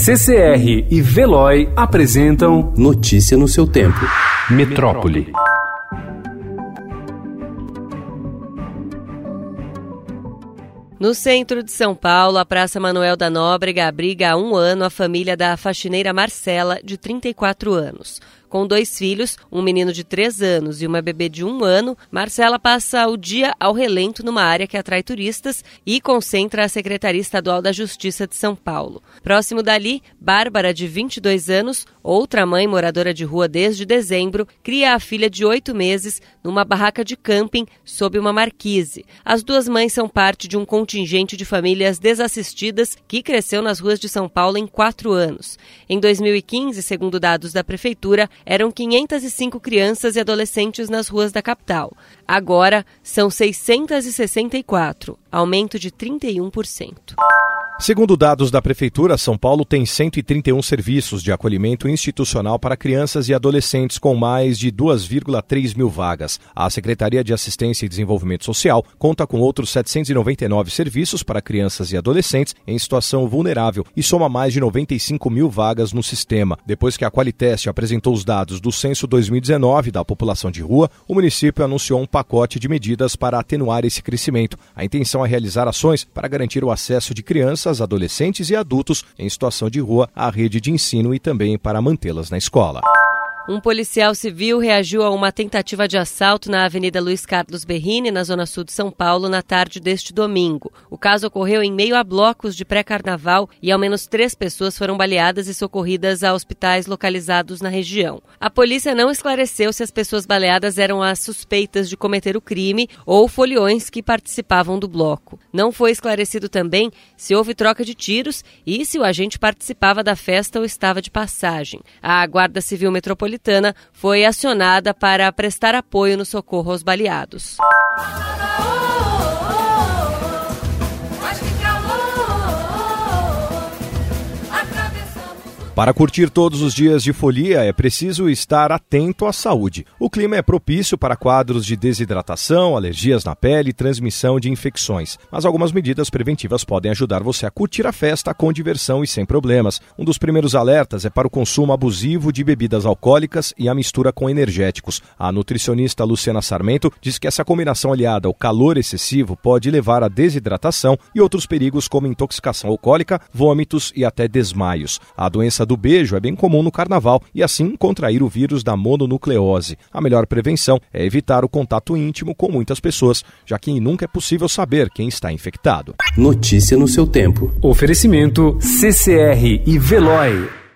CCR e Veloy apresentam Notícia no seu tempo. Metrópole. No centro de São Paulo, a Praça Manuel da Nóbrega abriga há um ano a família da faxineira Marcela, de 34 anos. Com dois filhos, um menino de três anos e uma bebê de um ano, Marcela passa o dia ao relento numa área que atrai turistas e concentra a Secretaria Estadual da Justiça de São Paulo. Próximo dali, Bárbara, de 22 anos, outra mãe moradora de rua desde dezembro, cria a filha de oito meses numa barraca de camping sob uma marquise. As duas mães são parte de um contingente de famílias desassistidas que cresceu nas ruas de São Paulo em quatro anos. Em 2015, segundo dados da Prefeitura, eram 505 crianças e adolescentes nas ruas da capital. Agora são 664, aumento de 31%. Segundo dados da Prefeitura, São Paulo tem 131 serviços de acolhimento institucional para crianças e adolescentes com mais de 2,3 mil vagas. A Secretaria de Assistência e Desenvolvimento Social conta com outros 799 serviços para crianças e adolescentes em situação vulnerável e soma mais de 95 mil vagas no sistema. Depois que a Qualiteste apresentou os dados do Censo 2019 da população de rua, o município anunciou um pacote de medidas para atenuar esse crescimento. A intenção é realizar ações para garantir o acesso de crianças crianças, adolescentes e adultos em situação de rua à rede de ensino e também para mantê-las na escola. Um policial civil reagiu a uma tentativa de assalto na Avenida Luiz Carlos Berrini, na zona sul de São Paulo, na tarde deste domingo. O caso ocorreu em meio a blocos de pré-carnaval e ao menos três pessoas foram baleadas e socorridas a hospitais localizados na região. A polícia não esclareceu se as pessoas baleadas eram as suspeitas de cometer o crime ou foliões que participavam do bloco. Não foi esclarecido também se houve troca de tiros e se o agente participava da festa ou estava de passagem. A Guarda Civil Metropolitana Metropolitana foi acionada para prestar apoio no socorro aos baleados. Para curtir todos os dias de folia, é preciso estar atento à saúde. O clima é propício para quadros de desidratação, alergias na pele e transmissão de infecções. Mas algumas medidas preventivas podem ajudar você a curtir a festa com diversão e sem problemas. Um dos primeiros alertas é para o consumo abusivo de bebidas alcoólicas e a mistura com energéticos. A nutricionista Luciana Sarmento diz que essa combinação aliada ao calor excessivo pode levar à desidratação e outros perigos como intoxicação alcoólica, vômitos e até desmaios. A doença do beijo é bem comum no carnaval e assim contrair o vírus da mononucleose. A melhor prevenção é evitar o contato íntimo com muitas pessoas, já que nunca é possível saber quem está infectado. Notícia no seu tempo. Oferecimento CCR e Veloy.